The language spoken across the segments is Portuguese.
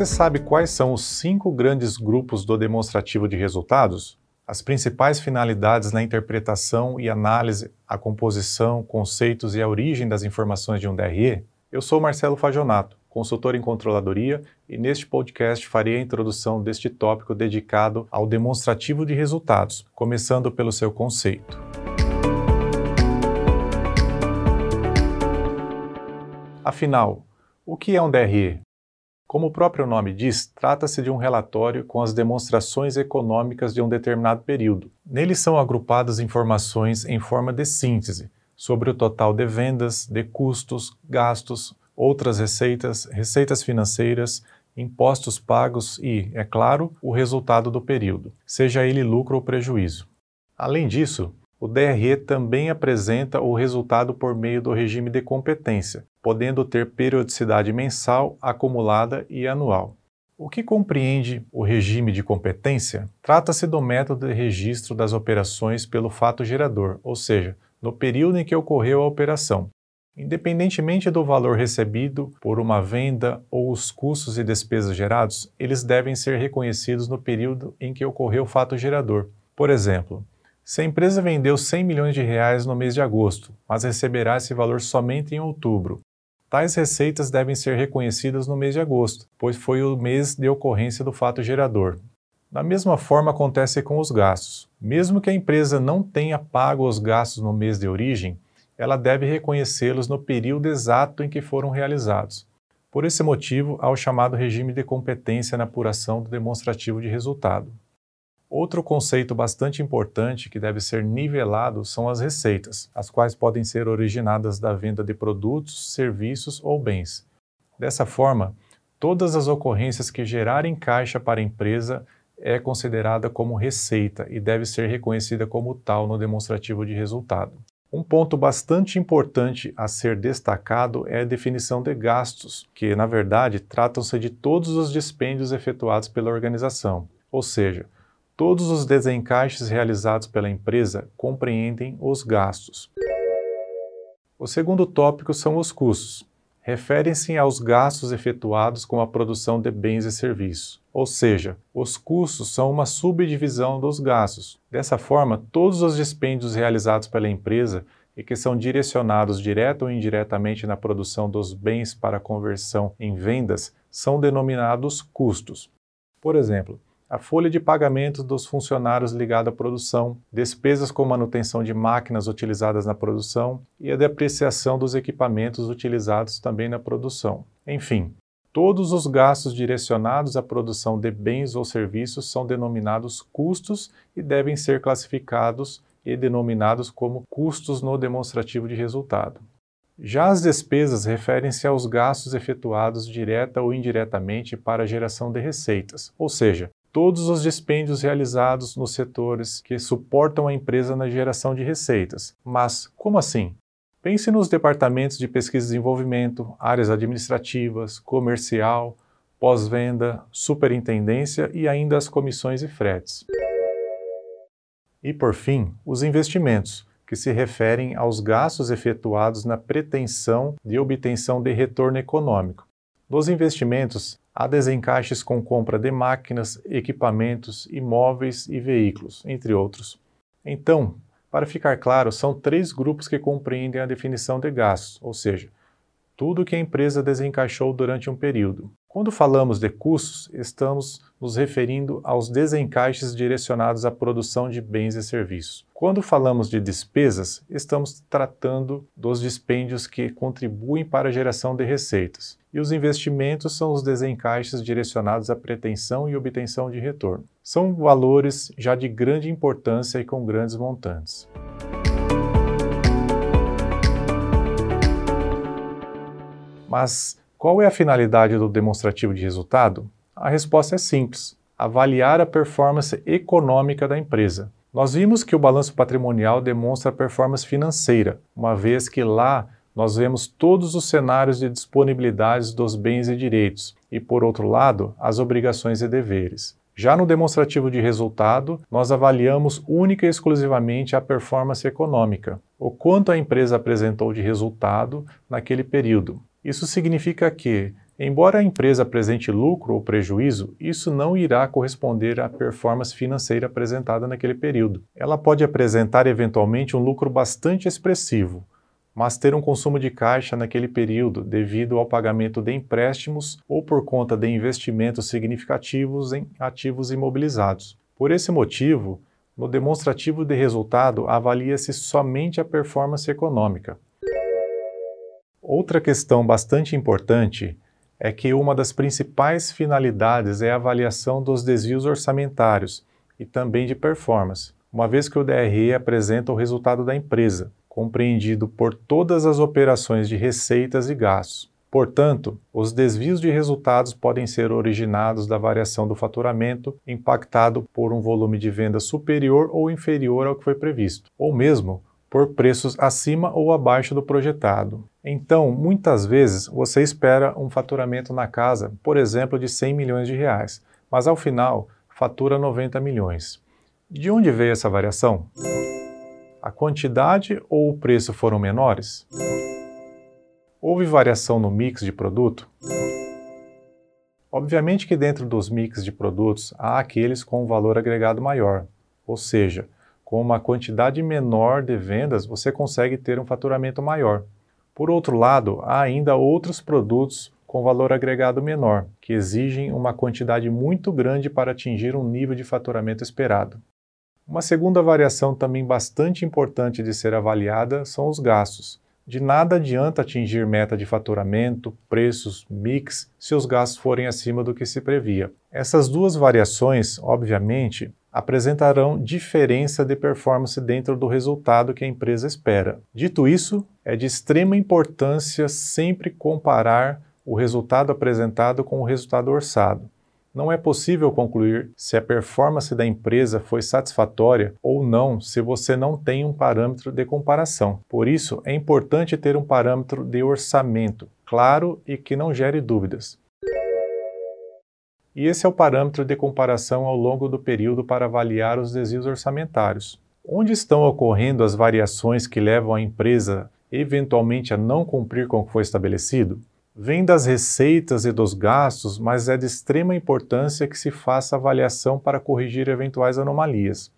Você sabe quais são os cinco grandes grupos do demonstrativo de resultados? As principais finalidades na interpretação e análise, a composição, conceitos e a origem das informações de um DRE? Eu sou Marcelo Fajonato, consultor em controladoria, e neste podcast farei a introdução deste tópico dedicado ao demonstrativo de resultados, começando pelo seu conceito. Afinal, o que é um DRE? Como o próprio nome diz, trata-se de um relatório com as demonstrações econômicas de um determinado período. Nele são agrupadas informações em forma de síntese sobre o total de vendas, de custos, gastos, outras receitas, receitas financeiras, impostos pagos e, é claro, o resultado do período, seja ele lucro ou prejuízo. Além disso, o DRE também apresenta o resultado por meio do regime de competência, podendo ter periodicidade mensal, acumulada e anual. O que compreende o regime de competência? Trata-se do método de registro das operações pelo fato gerador, ou seja, no período em que ocorreu a operação. Independentemente do valor recebido por uma venda ou os custos e despesas gerados, eles devem ser reconhecidos no período em que ocorreu o fato gerador. Por exemplo, se a empresa vendeu 100 milhões de reais no mês de agosto, mas receberá esse valor somente em outubro, tais receitas devem ser reconhecidas no mês de agosto, pois foi o mês de ocorrência do fato gerador. Da mesma forma acontece com os gastos. Mesmo que a empresa não tenha pago os gastos no mês de origem, ela deve reconhecê-los no período exato em que foram realizados. Por esse motivo, há o chamado regime de competência na apuração do demonstrativo de resultado. Outro conceito bastante importante que deve ser nivelado são as receitas, as quais podem ser originadas da venda de produtos, serviços ou bens. Dessa forma, todas as ocorrências que gerarem caixa para a empresa é considerada como receita e deve ser reconhecida como tal no demonstrativo de resultado. Um ponto bastante importante a ser destacado é a definição de gastos, que, na verdade, tratam-se de todos os dispêndios efetuados pela organização, ou seja, Todos os desencaixes realizados pela empresa compreendem os gastos. O segundo tópico são os custos. Referem-se aos gastos efetuados com a produção de bens e serviços. Ou seja, os custos são uma subdivisão dos gastos. Dessa forma, todos os dispêndios realizados pela empresa e que são direcionados direta ou indiretamente na produção dos bens para conversão em vendas são denominados custos. Por exemplo, a folha de pagamentos dos funcionários ligada à produção, despesas com manutenção de máquinas utilizadas na produção e a depreciação dos equipamentos utilizados também na produção. Enfim, todos os gastos direcionados à produção de bens ou serviços são denominados custos e devem ser classificados e denominados como custos no demonstrativo de resultado. Já as despesas referem-se aos gastos efetuados direta ou indiretamente para a geração de receitas, ou seja, todos os dispêndios realizados nos setores que suportam a empresa na geração de receitas. Mas como assim? Pense nos departamentos de pesquisa e desenvolvimento, áreas administrativas, comercial, pós-venda, superintendência e ainda as comissões e fretes. E por fim, os investimentos, que se referem aos gastos efetuados na pretensão de obtenção de retorno econômico. Nos investimentos, Há desencaixes com compra de máquinas, equipamentos, imóveis e veículos, entre outros. Então, para ficar claro, são três grupos que compreendem a definição de gastos, ou seja, tudo que a empresa desencaixou durante um período. Quando falamos de custos, estamos nos referindo aos desencaixes direcionados à produção de bens e serviços. Quando falamos de despesas, estamos tratando dos dispêndios que contribuem para a geração de receitas e os investimentos são os desencaixes direcionados à pretensão e obtenção de retorno. São valores já de grande importância e com grandes montantes. Mas qual é a finalidade do demonstrativo de resultado? A resposta é simples: avaliar a performance econômica da empresa. Nós vimos que o balanço patrimonial demonstra a performance financeira, uma vez que lá nós vemos todos os cenários de disponibilidades dos bens e direitos e, por outro lado, as obrigações e deveres. Já no demonstrativo de resultado, nós avaliamos única e exclusivamente a performance econômica, o quanto a empresa apresentou de resultado naquele período. Isso significa que, Embora a empresa apresente lucro ou prejuízo, isso não irá corresponder à performance financeira apresentada naquele período. Ela pode apresentar eventualmente um lucro bastante expressivo, mas ter um consumo de caixa naquele período devido ao pagamento de empréstimos ou por conta de investimentos significativos em ativos imobilizados. Por esse motivo, no demonstrativo de resultado avalia-se somente a performance econômica. Outra questão bastante importante é que uma das principais finalidades é a avaliação dos desvios orçamentários e também de performance, uma vez que o DRE apresenta o resultado da empresa, compreendido por todas as operações de receitas e gastos. Portanto, os desvios de resultados podem ser originados da variação do faturamento impactado por um volume de venda superior ou inferior ao que foi previsto, ou mesmo por preços acima ou abaixo do projetado. Então, muitas vezes você espera um faturamento na casa, por exemplo, de 100 milhões de reais, mas ao final fatura 90 milhões. De onde veio essa variação? A quantidade ou o preço foram menores? Houve variação no mix de produto? Obviamente que dentro dos mix de produtos há aqueles com um valor agregado maior, ou seja, com uma quantidade menor de vendas, você consegue ter um faturamento maior. Por outro lado, há ainda outros produtos com valor agregado menor, que exigem uma quantidade muito grande para atingir um nível de faturamento esperado. Uma segunda variação também bastante importante de ser avaliada são os gastos. De nada adianta atingir meta de faturamento, preços, mix, se os gastos forem acima do que se previa. Essas duas variações, obviamente, apresentarão diferença de performance dentro do resultado que a empresa espera. Dito isso, é de extrema importância sempre comparar o resultado apresentado com o resultado orçado. Não é possível concluir se a performance da empresa foi satisfatória ou não se você não tem um parâmetro de comparação. Por isso, é importante ter um parâmetro de orçamento claro e que não gere dúvidas. E esse é o parâmetro de comparação ao longo do período para avaliar os desvios orçamentários. Onde estão ocorrendo as variações que levam a empresa eventualmente a não cumprir com o que foi estabelecido? Vem das receitas e dos gastos, mas é de extrema importância que se faça avaliação para corrigir eventuais anomalias.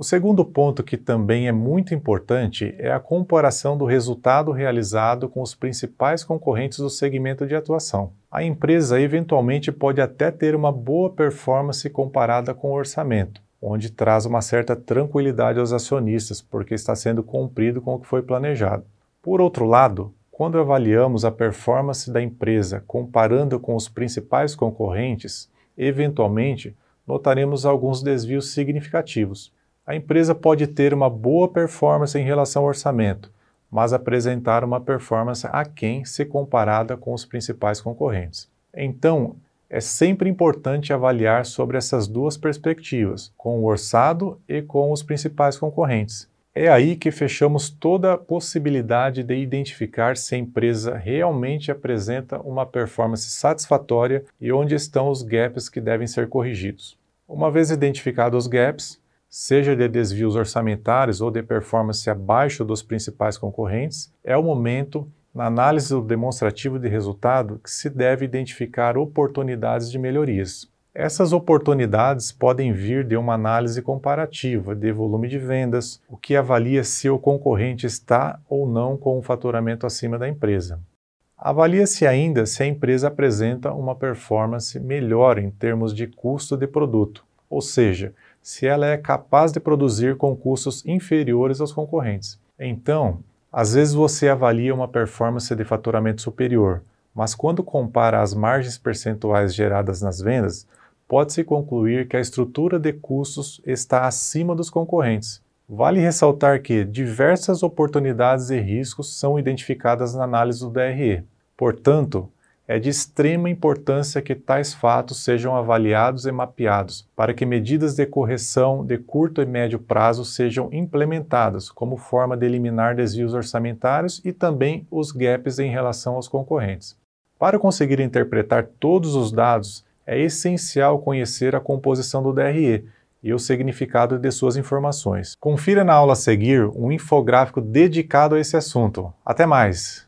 O segundo ponto que também é muito importante é a comparação do resultado realizado com os principais concorrentes do segmento de atuação. A empresa eventualmente pode até ter uma boa performance comparada com o orçamento, onde traz uma certa tranquilidade aos acionistas, porque está sendo cumprido com o que foi planejado. Por outro lado, quando avaliamos a performance da empresa comparando com os principais concorrentes, eventualmente notaremos alguns desvios significativos a empresa pode ter uma boa performance em relação ao orçamento, mas apresentar uma performance aquém se comparada com os principais concorrentes. Então, é sempre importante avaliar sobre essas duas perspectivas, com o orçado e com os principais concorrentes. É aí que fechamos toda a possibilidade de identificar se a empresa realmente apresenta uma performance satisfatória e onde estão os gaps que devem ser corrigidos. Uma vez identificados os gaps, seja de desvios orçamentários ou de performance abaixo dos principais concorrentes, é o momento, na análise do demonstrativo de resultado, que se deve identificar oportunidades de melhorias. Essas oportunidades podem vir de uma análise comparativa de volume de vendas, o que avalia se o concorrente está ou não com um faturamento acima da empresa. Avalia-se ainda se a empresa apresenta uma performance melhor em termos de custo de produto, ou seja, se ela é capaz de produzir com custos inferiores aos concorrentes. Então, às vezes você avalia uma performance de faturamento superior, mas quando compara as margens percentuais geradas nas vendas, pode-se concluir que a estrutura de custos está acima dos concorrentes. Vale ressaltar que diversas oportunidades e riscos são identificadas na análise do DRE. Portanto, é de extrema importância que tais fatos sejam avaliados e mapeados, para que medidas de correção de curto e médio prazo sejam implementadas como forma de eliminar desvios orçamentários e também os gaps em relação aos concorrentes. Para conseguir interpretar todos os dados, é essencial conhecer a composição do DRE e o significado de suas informações. Confira na aula a seguir um infográfico dedicado a esse assunto. Até mais!